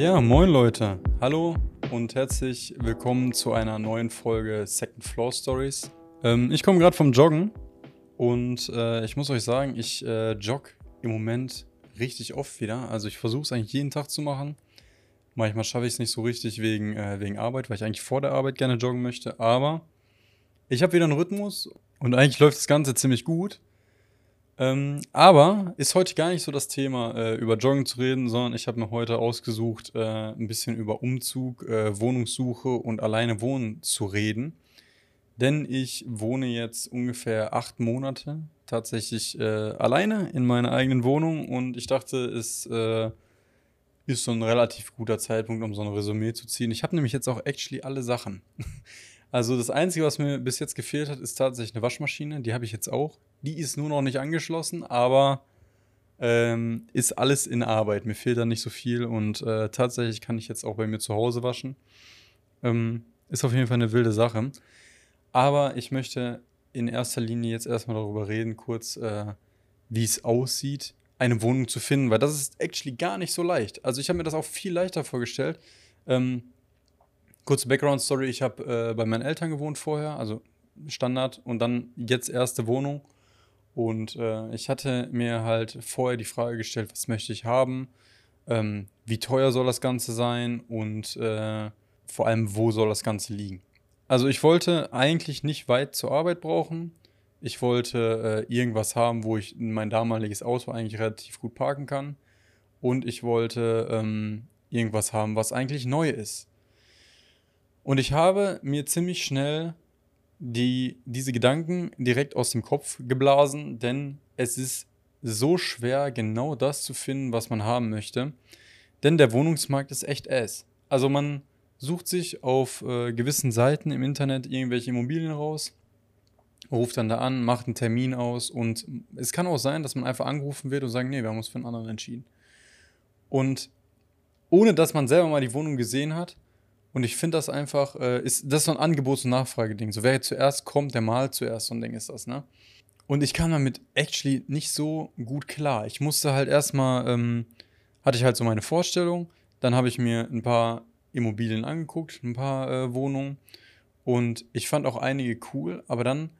Ja, moin Leute. Hallo und herzlich willkommen zu einer neuen Folge Second Floor Stories. Ähm, ich komme gerade vom Joggen und äh, ich muss euch sagen, ich äh, jogge im Moment richtig oft wieder. Also ich versuche es eigentlich jeden Tag zu machen. Manchmal schaffe ich es nicht so richtig wegen, äh, wegen Arbeit, weil ich eigentlich vor der Arbeit gerne joggen möchte. Aber ich habe wieder einen Rhythmus und eigentlich läuft das Ganze ziemlich gut. Ähm, aber ist heute gar nicht so das Thema, äh, über Joggen zu reden, sondern ich habe mir heute ausgesucht, äh, ein bisschen über Umzug, äh, Wohnungssuche und alleine wohnen zu reden. Denn ich wohne jetzt ungefähr acht Monate tatsächlich äh, alleine in meiner eigenen Wohnung und ich dachte, es äh, ist so ein relativ guter Zeitpunkt, um so ein Resümee zu ziehen. Ich habe nämlich jetzt auch actually alle Sachen. Also das Einzige, was mir bis jetzt gefehlt hat, ist tatsächlich eine Waschmaschine. Die habe ich jetzt auch. Die ist nur noch nicht angeschlossen, aber ähm, ist alles in Arbeit. Mir fehlt da nicht so viel und äh, tatsächlich kann ich jetzt auch bei mir zu Hause waschen. Ähm, ist auf jeden Fall eine wilde Sache. Aber ich möchte in erster Linie jetzt erstmal darüber reden, kurz, äh, wie es aussieht, eine Wohnung zu finden, weil das ist actually gar nicht so leicht. Also ich habe mir das auch viel leichter vorgestellt. Ähm, kurze Background-Story, ich habe äh, bei meinen Eltern gewohnt vorher, also Standard, und dann jetzt erste Wohnung. Und äh, ich hatte mir halt vorher die Frage gestellt, was möchte ich haben, ähm, wie teuer soll das Ganze sein und äh, vor allem, wo soll das Ganze liegen. Also ich wollte eigentlich nicht weit zur Arbeit brauchen. Ich wollte äh, irgendwas haben, wo ich mein damaliges Auto eigentlich relativ gut parken kann. Und ich wollte ähm, irgendwas haben, was eigentlich neu ist. Und ich habe mir ziemlich schnell die, diese Gedanken direkt aus dem Kopf geblasen, denn es ist so schwer, genau das zu finden, was man haben möchte. Denn der Wohnungsmarkt ist echt ass. Also man sucht sich auf äh, gewissen Seiten im Internet irgendwelche Immobilien raus, ruft dann da an, macht einen Termin aus und es kann auch sein, dass man einfach angerufen wird und sagt, nee, wir haben uns für einen anderen entschieden. Und ohne dass man selber mal die Wohnung gesehen hat, und ich finde das einfach, äh, ist, das ist so ein Angebots- und Nachfrageding. So, wer zuerst kommt, der malt zuerst, so ein Ding ist das, ne? Und ich kam damit actually nicht so gut klar. Ich musste halt erstmal, ähm, hatte ich halt so meine Vorstellung, dann habe ich mir ein paar Immobilien angeguckt, ein paar äh, Wohnungen. Und ich fand auch einige cool, aber dann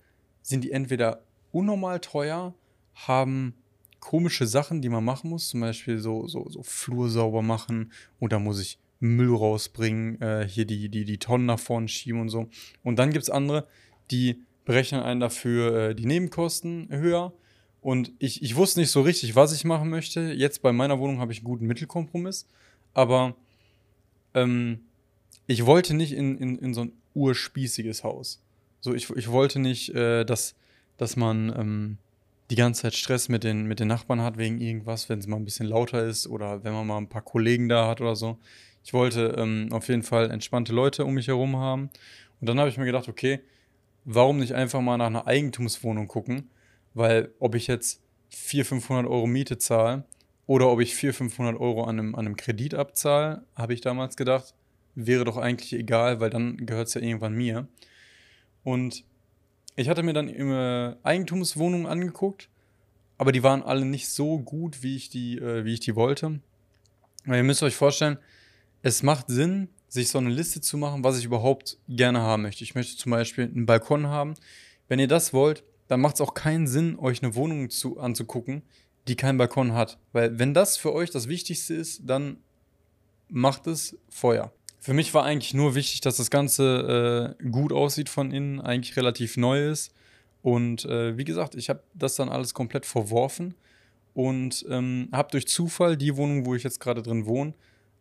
sind die entweder unnormal teuer, haben komische Sachen, die man machen muss, zum Beispiel so, so, so Flur sauber machen da muss ich Müll rausbringen, äh, hier die, die, die Tonnen nach vorne schieben und so. Und dann gibt es andere, die berechnen einen dafür äh, die Nebenkosten höher. Und ich, ich wusste nicht so richtig, was ich machen möchte. Jetzt bei meiner Wohnung habe ich einen guten Mittelkompromiss. Aber ähm, ich wollte nicht in, in, in so ein urspießiges Haus. So, ich, ich wollte nicht, äh, dass, dass man ähm, die ganze Zeit Stress mit den, mit den Nachbarn hat wegen irgendwas, wenn es mal ein bisschen lauter ist oder wenn man mal ein paar Kollegen da hat oder so. Ich wollte ähm, auf jeden Fall entspannte Leute um mich herum haben. Und dann habe ich mir gedacht, okay, warum nicht einfach mal nach einer Eigentumswohnung gucken? Weil ob ich jetzt 400, 500 Euro Miete zahle oder ob ich 400, 500 Euro an einem, an einem Kredit abzahle, habe ich damals gedacht, wäre doch eigentlich egal, weil dann gehört es ja irgendwann mir. Und ich hatte mir dann immer Eigentumswohnungen angeguckt, aber die waren alle nicht so gut, wie ich die, äh, wie ich die wollte. Weil ihr müsst euch vorstellen, es macht Sinn, sich so eine Liste zu machen, was ich überhaupt gerne haben möchte. Ich möchte zum Beispiel einen Balkon haben. Wenn ihr das wollt, dann macht es auch keinen Sinn, euch eine Wohnung zu, anzugucken, die keinen Balkon hat. Weil wenn das für euch das Wichtigste ist, dann macht es Feuer. Für mich war eigentlich nur wichtig, dass das Ganze äh, gut aussieht von innen, eigentlich relativ neu ist. Und äh, wie gesagt, ich habe das dann alles komplett verworfen und ähm, habe durch Zufall die Wohnung, wo ich jetzt gerade drin wohne,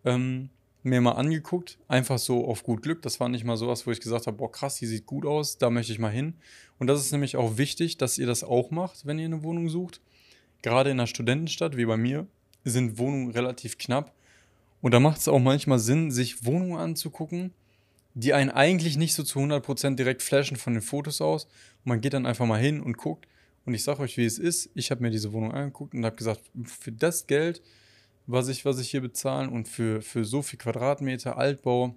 ähm, mir mal angeguckt. Einfach so auf gut Glück. Das war nicht mal sowas, wo ich gesagt habe, boah krass, die sieht gut aus, da möchte ich mal hin. Und das ist nämlich auch wichtig, dass ihr das auch macht, wenn ihr eine Wohnung sucht gerade in einer Studentenstadt wie bei mir sind Wohnungen relativ knapp. Und da macht es auch manchmal Sinn, sich Wohnungen anzugucken, die einen eigentlich nicht so zu 100% direkt flashen von den Fotos aus. Und man geht dann einfach mal hin und guckt. Und ich sage euch, wie es ist. Ich habe mir diese Wohnung angeguckt und habe gesagt, für das Geld, was ich, was ich hier bezahle und für, für so viel Quadratmeter, Altbau,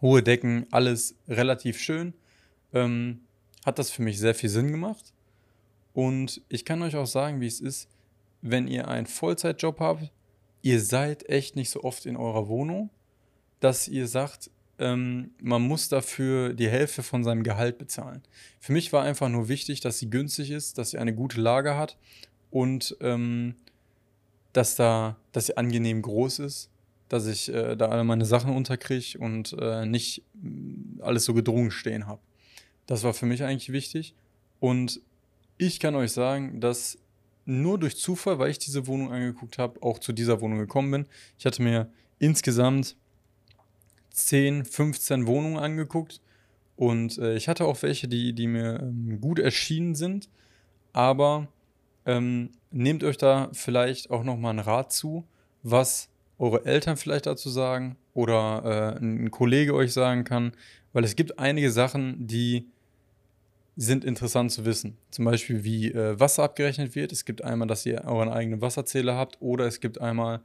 hohe Decken, alles relativ schön. ähm, hat das für mich sehr viel Sinn gemacht. Und ich kann euch auch sagen, wie es ist, wenn ihr einen Vollzeitjob habt, ihr seid echt nicht so oft in eurer Wohnung, dass ihr sagt, ähm, man muss dafür die Hälfte von seinem Gehalt bezahlen. Für mich war einfach nur wichtig, dass sie günstig ist, dass sie eine gute Lage hat und ähm, dass da, dass sie angenehm groß ist, dass ich äh, da alle meine Sachen unterkriege und äh, nicht mm, alles so gedrungen stehen habe. Das war für mich eigentlich wichtig. Und ich kann euch sagen, dass nur durch Zufall, weil ich diese Wohnung angeguckt habe, auch zu dieser Wohnung gekommen bin. Ich hatte mir insgesamt 10, 15 Wohnungen angeguckt. Und äh, ich hatte auch welche, die, die mir ähm, gut erschienen sind, aber ähm, nehmt euch da vielleicht auch nochmal einen Rat zu, was eure Eltern vielleicht dazu sagen oder äh, ein Kollege euch sagen kann, weil es gibt einige Sachen, die sind interessant zu wissen. Zum Beispiel, wie äh, Wasser abgerechnet wird. Es gibt einmal, dass ihr euren eigenen Wasserzähler habt oder es gibt einmal,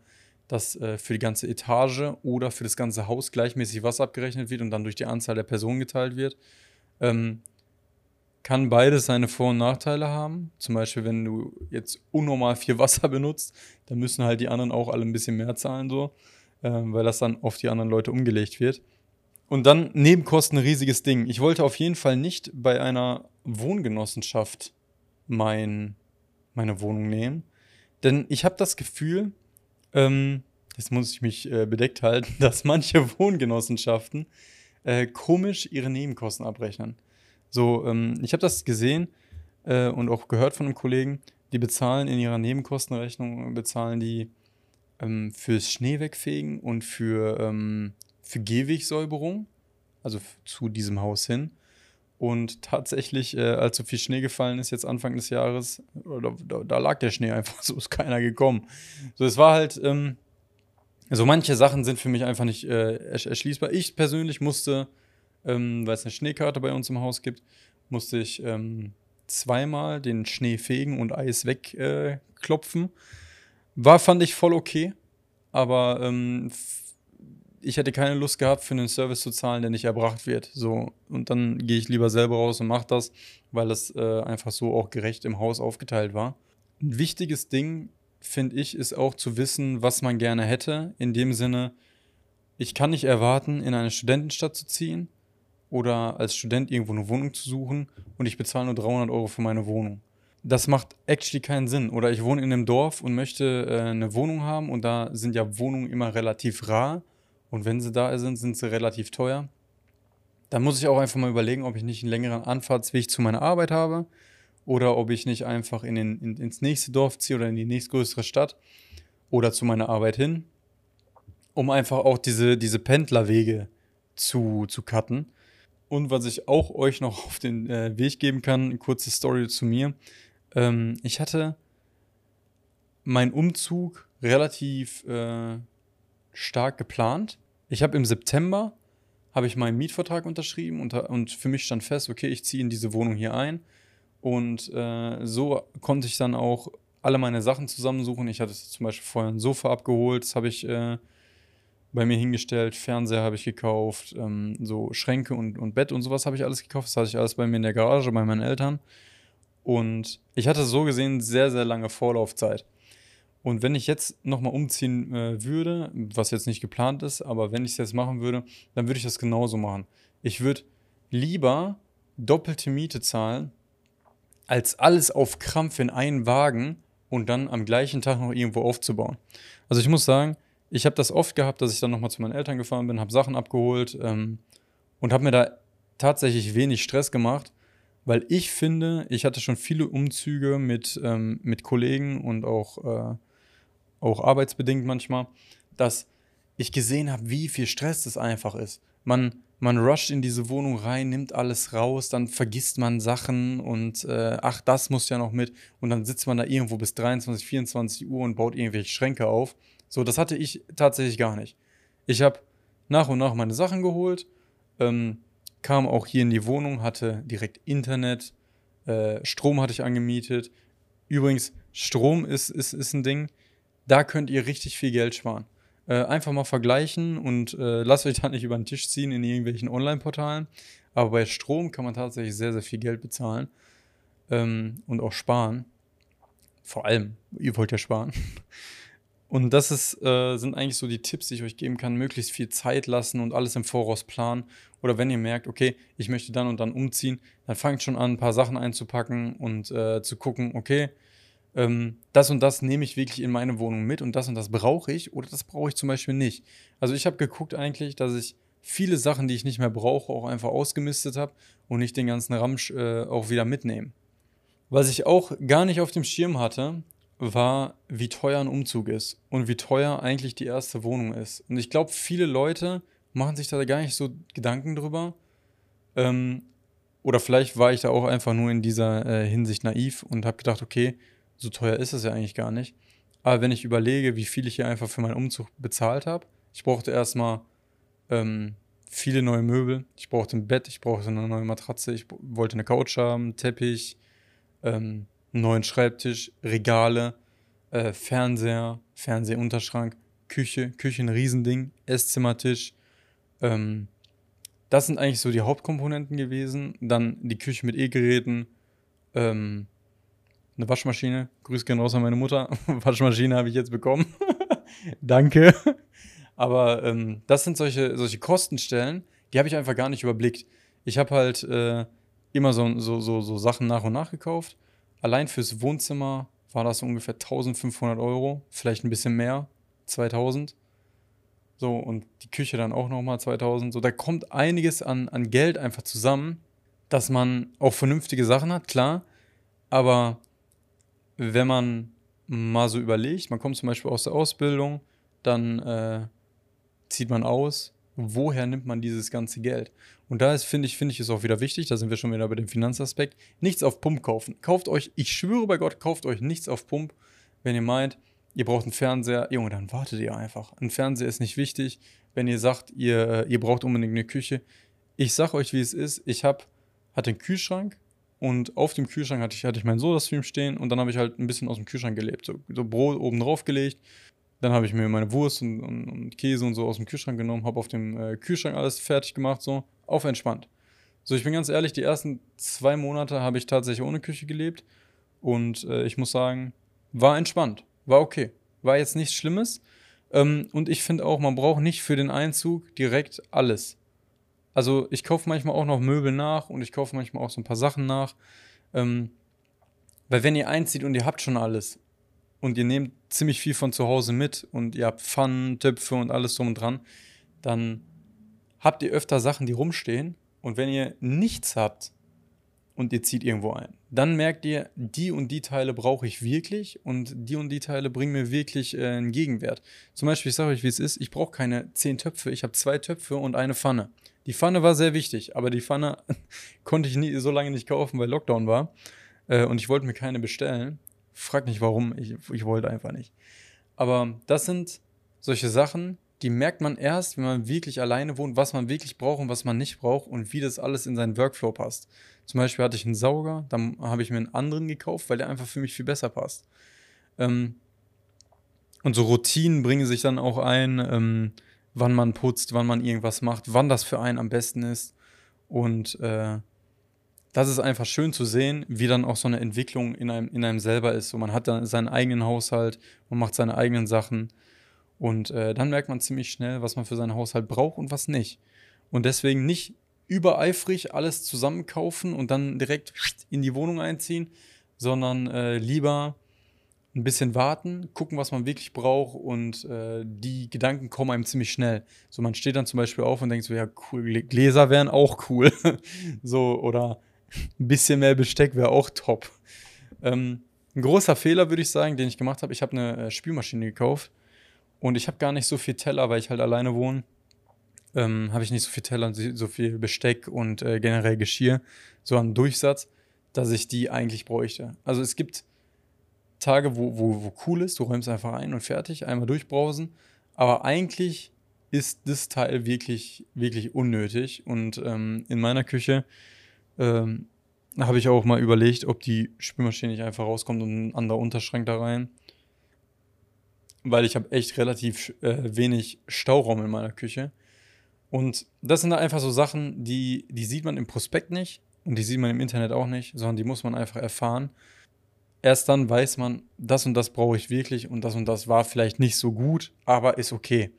dass äh, für die ganze Etage oder für das ganze Haus gleichmäßig Wasser abgerechnet wird und dann durch die Anzahl der Personen geteilt wird. Ähm, kann beides seine Vor- und Nachteile haben. Zum Beispiel, wenn du jetzt unnormal viel Wasser benutzt, dann müssen halt die anderen auch alle ein bisschen mehr zahlen, so, ähm, weil das dann auf die anderen Leute umgelegt wird. Und dann Nebenkosten ein riesiges Ding. Ich wollte auf jeden Fall nicht bei einer Wohngenossenschaft mein, meine Wohnung nehmen. Denn ich habe das Gefühl, ähm, jetzt muss ich mich äh, bedeckt halten, dass manche Wohngenossenschaften äh, komisch ihre Nebenkosten abrechnen. So, ähm, ich habe das gesehen äh, und auch gehört von einem Kollegen, die bezahlen in ihrer Nebenkostenrechnung, bezahlen die ähm, fürs Schneewegfegen und für, ähm, für Gehwegsäuberung, also zu diesem Haus hin. Und tatsächlich, äh, als so viel Schnee gefallen ist, jetzt Anfang des Jahres, da, da, da, lag der Schnee einfach, so ist keiner gekommen. So, es war halt, ähm, so manche Sachen sind für mich einfach nicht äh, erschließbar. Ich persönlich musste ähm, weil es eine Schneekarte bei uns im Haus gibt, musste ich ähm, zweimal den Schnee fegen und Eis wegklopfen. Äh, War, fand ich voll okay, aber ähm, ich hätte keine Lust gehabt, für einen Service zu zahlen, der nicht erbracht wird. So, und dann gehe ich lieber selber raus und mache das, weil es äh, einfach so auch gerecht im Haus aufgeteilt war. Ein wichtiges Ding, finde ich, ist auch zu wissen, was man gerne hätte. In dem Sinne, ich kann nicht erwarten, in eine Studentenstadt zu ziehen oder als Student irgendwo eine Wohnung zu suchen und ich bezahle nur 300 Euro für meine Wohnung. Das macht actually keinen Sinn. Oder ich wohne in einem Dorf und möchte äh, eine Wohnung haben und da sind ja Wohnungen immer relativ rar und wenn sie da sind, sind sie relativ teuer. Dann muss ich auch einfach mal überlegen, ob ich nicht einen längeren Anfahrtsweg zu meiner Arbeit habe oder ob ich nicht einfach in den, in, ins nächste Dorf ziehe oder in die nächstgrößere Stadt oder zu meiner Arbeit hin, um einfach auch diese, diese Pendlerwege zu, zu cutten. Und was ich auch euch noch auf den äh, Weg geben kann, eine kurze Story zu mir. Ähm, ich hatte meinen Umzug relativ äh, stark geplant. Ich habe im September habe ich meinen Mietvertrag unterschrieben und, und für mich stand fest, okay, ich ziehe in diese Wohnung hier ein. Und äh, so konnte ich dann auch alle meine Sachen zusammensuchen. Ich hatte zum Beispiel vorher ein Sofa abgeholt, das habe ich äh, bei mir hingestellt, Fernseher habe ich gekauft, ähm, so Schränke und, und Bett und sowas habe ich alles gekauft. Das hatte ich alles bei mir in der Garage, bei meinen Eltern. Und ich hatte so gesehen sehr, sehr lange Vorlaufzeit. Und wenn ich jetzt nochmal umziehen äh, würde, was jetzt nicht geplant ist, aber wenn ich es jetzt machen würde, dann würde ich das genauso machen. Ich würde lieber doppelte Miete zahlen, als alles auf Krampf in einen Wagen und dann am gleichen Tag noch irgendwo aufzubauen. Also ich muss sagen, ich habe das oft gehabt, dass ich dann nochmal zu meinen Eltern gefahren bin, habe Sachen abgeholt ähm, und habe mir da tatsächlich wenig Stress gemacht, weil ich finde, ich hatte schon viele Umzüge mit, ähm, mit Kollegen und auch, äh, auch arbeitsbedingt manchmal, dass ich gesehen habe, wie viel Stress das einfach ist. Man, man rusht in diese Wohnung rein, nimmt alles raus, dann vergisst man Sachen und äh, ach, das muss ja noch mit. Und dann sitzt man da irgendwo bis 23, 24 Uhr und baut irgendwelche Schränke auf. So, das hatte ich tatsächlich gar nicht. Ich habe nach und nach meine Sachen geholt, ähm, kam auch hier in die Wohnung, hatte direkt Internet, äh, Strom hatte ich angemietet. Übrigens, Strom ist, ist, ist ein Ding, da könnt ihr richtig viel Geld sparen. Äh, einfach mal vergleichen und äh, lasst euch da nicht über den Tisch ziehen in irgendwelchen Online-Portalen. Aber bei Strom kann man tatsächlich sehr, sehr viel Geld bezahlen ähm, und auch sparen. Vor allem, ihr wollt ja sparen. Und das ist, äh, sind eigentlich so die Tipps, die ich euch geben kann. Möglichst viel Zeit lassen und alles im Voraus planen. Oder wenn ihr merkt, okay, ich möchte dann und dann umziehen, dann fangt schon an, ein paar Sachen einzupacken und äh, zu gucken, okay, ähm, das und das nehme ich wirklich in meine Wohnung mit und das und das brauche ich oder das brauche ich zum Beispiel nicht. Also ich habe geguckt eigentlich, dass ich viele Sachen, die ich nicht mehr brauche, auch einfach ausgemistet habe und nicht den ganzen Ramsch äh, auch wieder mitnehme. Was ich auch gar nicht auf dem Schirm hatte, war, wie teuer ein Umzug ist und wie teuer eigentlich die erste Wohnung ist. Und ich glaube, viele Leute machen sich da gar nicht so Gedanken drüber. Ähm, oder vielleicht war ich da auch einfach nur in dieser äh, Hinsicht naiv und habe gedacht, okay, so teuer ist es ja eigentlich gar nicht. Aber wenn ich überlege, wie viel ich hier einfach für meinen Umzug bezahlt habe, ich brauchte erstmal ähm, viele neue Möbel, ich brauchte ein Bett, ich brauchte eine neue Matratze, ich wollte eine Couch haben, Teppich, ähm, einen neuen Schreibtisch, Regale, äh, Fernseher, Fernsehunterschrank, Küche, Küche ein Riesending, Esszimmertisch. Ähm, das sind eigentlich so die Hauptkomponenten gewesen. Dann die Küche mit E-Geräten, ähm, eine Waschmaschine. Grüß gerne raus an meine Mutter. Waschmaschine habe ich jetzt bekommen. Danke. Aber ähm, das sind solche, solche Kostenstellen, die habe ich einfach gar nicht überblickt. Ich habe halt äh, immer so, so, so, so Sachen nach und nach gekauft Allein fürs Wohnzimmer war das ungefähr 1500 Euro, vielleicht ein bisschen mehr, 2000. So, und die Küche dann auch nochmal 2000. So, da kommt einiges an, an Geld einfach zusammen, dass man auch vernünftige Sachen hat, klar. Aber wenn man mal so überlegt, man kommt zum Beispiel aus der Ausbildung, dann äh, zieht man aus, woher nimmt man dieses ganze Geld? Und da ist, finde ich, finde ich, ist auch wieder wichtig, da sind wir schon wieder bei dem Finanzaspekt, nichts auf Pump kaufen. Kauft euch, ich schwöre bei Gott, kauft euch nichts auf Pump, wenn ihr meint, ihr braucht einen Fernseher, Junge, dann wartet ihr einfach. Ein Fernseher ist nicht wichtig, wenn ihr sagt, ihr, äh, ihr braucht unbedingt eine Küche. Ich sag euch, wie es ist, ich hab, hatte einen Kühlschrank und auf dem Kühlschrank hatte ich, hatte ich meinen Soda-Stream stehen und dann habe ich halt ein bisschen aus dem Kühlschrank gelebt. So, so Brot oben drauf gelegt, dann habe ich mir meine Wurst und, und, und, Käse und so aus dem Kühlschrank genommen, habe auf dem äh, Kühlschrank alles fertig gemacht, so auf entspannt. So, ich bin ganz ehrlich, die ersten zwei Monate habe ich tatsächlich ohne Küche gelebt und äh, ich muss sagen, war entspannt, war okay, war jetzt nichts Schlimmes. Ähm, und ich finde auch, man braucht nicht für den Einzug direkt alles. Also ich kaufe manchmal auch noch Möbel nach und ich kaufe manchmal auch so ein paar Sachen nach. Ähm, weil wenn ihr einzieht und ihr habt schon alles und ihr nehmt ziemlich viel von zu Hause mit und ihr habt Pfannen, Töpfe und alles drum und dran, dann habt ihr öfter Sachen, die rumstehen. Und wenn ihr nichts habt und ihr zieht irgendwo ein, dann merkt ihr, die und die Teile brauche ich wirklich und die und die Teile bringen mir wirklich äh, einen Gegenwert. Zum Beispiel, ich sage euch, wie es ist, ich brauche keine zehn Töpfe, ich habe zwei Töpfe und eine Pfanne. Die Pfanne war sehr wichtig, aber die Pfanne konnte ich nie, so lange nicht kaufen, weil Lockdown war. Äh, und ich wollte mir keine bestellen. Frag nicht warum, ich, ich wollte einfach nicht. Aber das sind solche Sachen, die merkt man erst, wenn man wirklich alleine wohnt, was man wirklich braucht und was man nicht braucht und wie das alles in seinen Workflow passt. Zum Beispiel hatte ich einen Sauger, dann habe ich mir einen anderen gekauft, weil der einfach für mich viel besser passt. Ähm, und so Routinen bringen sich dann auch ein, ähm, wann man putzt, wann man irgendwas macht, wann das für einen am besten ist. Und äh, das ist einfach schön zu sehen, wie dann auch so eine Entwicklung in einem, in einem selber ist. So, man hat dann seinen eigenen Haushalt, man macht seine eigenen Sachen und äh, dann merkt man ziemlich schnell, was man für seinen Haushalt braucht und was nicht. Und deswegen nicht übereifrig alles zusammenkaufen und dann direkt in die Wohnung einziehen, sondern äh, lieber ein bisschen warten, gucken, was man wirklich braucht und äh, die Gedanken kommen einem ziemlich schnell. So, man steht dann zum Beispiel auf und denkt so, ja, cool, Gläser wären auch cool. so, oder ein bisschen mehr Besteck wäre auch top. Ähm, ein großer Fehler, würde ich sagen, den ich gemacht habe, ich habe eine äh, Spülmaschine gekauft und ich habe gar nicht so viel Teller, weil ich halt alleine wohne. Ähm, habe ich nicht so viel Teller und so viel Besteck und äh, generell Geschirr, so einen Durchsatz, dass ich die eigentlich bräuchte. Also es gibt Tage, wo, wo, wo cool ist, du räumst einfach ein und fertig, einmal durchbrausen. Aber eigentlich ist das Teil wirklich, wirklich unnötig. Und ähm, in meiner Küche ähm, habe ich auch mal überlegt, ob die Spülmaschine nicht einfach rauskommt und ein anderer Unterschrank da rein. Weil ich habe echt relativ äh, wenig Stauraum in meiner Küche. Und das sind da einfach so Sachen, die, die sieht man im Prospekt nicht und die sieht man im Internet auch nicht, sondern die muss man einfach erfahren. Erst dann weiß man, das und das brauche ich wirklich und das und das war vielleicht nicht so gut, aber ist okay.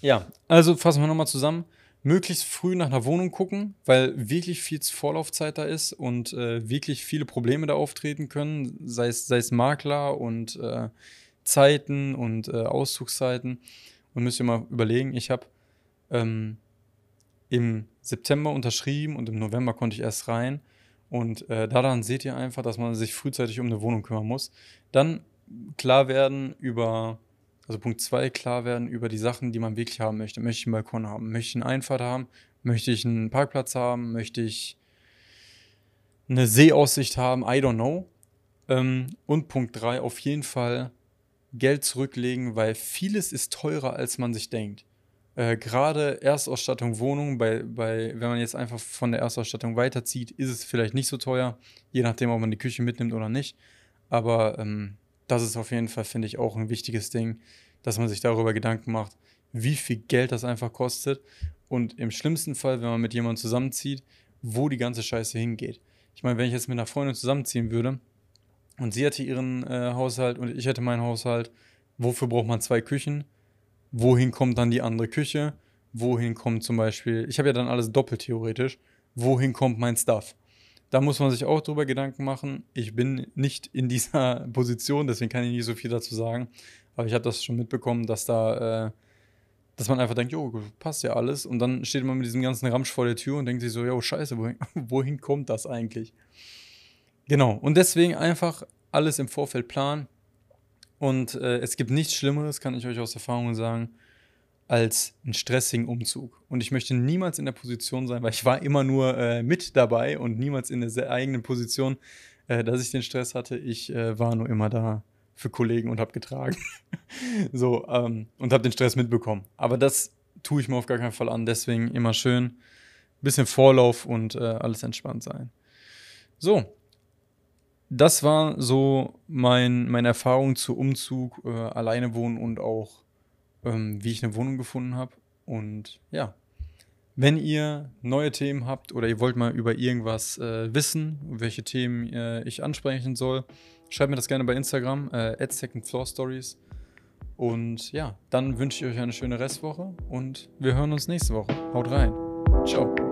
Ja, also fassen wir nochmal zusammen. Möglichst früh nach einer Wohnung gucken, weil wirklich viel Vorlaufzeit da ist und äh, wirklich viele Probleme da auftreten können, sei es, sei es Makler und äh, Zeiten und äh, Auszugszeiten. Und müsst ihr mal überlegen, ich habe ähm, im September unterschrieben und im November konnte ich erst rein. Und äh, daran seht ihr einfach, dass man sich frühzeitig um eine Wohnung kümmern muss. Dann klar werden über, also Punkt 2, klar werden über die Sachen, die man wirklich haben möchte. Möchte ich einen Balkon haben? Möchte ich eine Einfahrt haben? Möchte ich einen Parkplatz haben? Möchte ich eine Seeaussicht haben? I don't know. Ähm, und Punkt 3, auf jeden Fall Geld zurücklegen, weil vieles ist teurer, als man sich denkt. Äh, Gerade Erstausstattung Wohnung, bei, bei, wenn man jetzt einfach von der Erstausstattung weiterzieht, ist es vielleicht nicht so teuer, je nachdem, ob man die Küche mitnimmt oder nicht. Aber ähm, das ist auf jeden Fall, finde ich, auch ein wichtiges Ding, dass man sich darüber Gedanken macht, wie viel Geld das einfach kostet und im schlimmsten Fall, wenn man mit jemandem zusammenzieht, wo die ganze Scheiße hingeht. Ich meine, wenn ich jetzt mit einer Freundin zusammenziehen würde, und sie hatte ihren äh, Haushalt und ich hätte meinen Haushalt. Wofür braucht man zwei Küchen? Wohin kommt dann die andere Küche? Wohin kommt zum Beispiel, ich habe ja dann alles doppelt theoretisch, wohin kommt mein Stuff? Da muss man sich auch drüber Gedanken machen. Ich bin nicht in dieser Position, deswegen kann ich nicht so viel dazu sagen. Aber ich habe das schon mitbekommen, dass da, äh, dass man einfach denkt, jo, passt ja alles. Und dann steht man mit diesem ganzen Ramsch vor der Tür und denkt sich so, jo, scheiße, wohin, wohin kommt das eigentlich? Genau, und deswegen einfach alles im Vorfeld planen. Und äh, es gibt nichts Schlimmeres, kann ich euch aus Erfahrung sagen, als einen stressigen Umzug. Und ich möchte niemals in der Position sein, weil ich war immer nur äh, mit dabei und niemals in der eigenen Position, äh, dass ich den Stress hatte. Ich äh, war nur immer da für Kollegen und habe getragen. so, ähm, und habe den Stress mitbekommen. Aber das tue ich mir auf gar keinen Fall an. Deswegen immer schön, bisschen Vorlauf und äh, alles entspannt sein. So, das war so mein, meine Erfahrung zu Umzug, äh, alleine wohnen und auch, ähm, wie ich eine Wohnung gefunden habe. Und ja, wenn ihr neue Themen habt oder ihr wollt mal über irgendwas äh, wissen, welche Themen äh, ich ansprechen soll, schreibt mir das gerne bei Instagram, äh, Stories. Und ja, dann wünsche ich euch eine schöne Restwoche und wir hören uns nächste Woche. Haut rein. Ciao.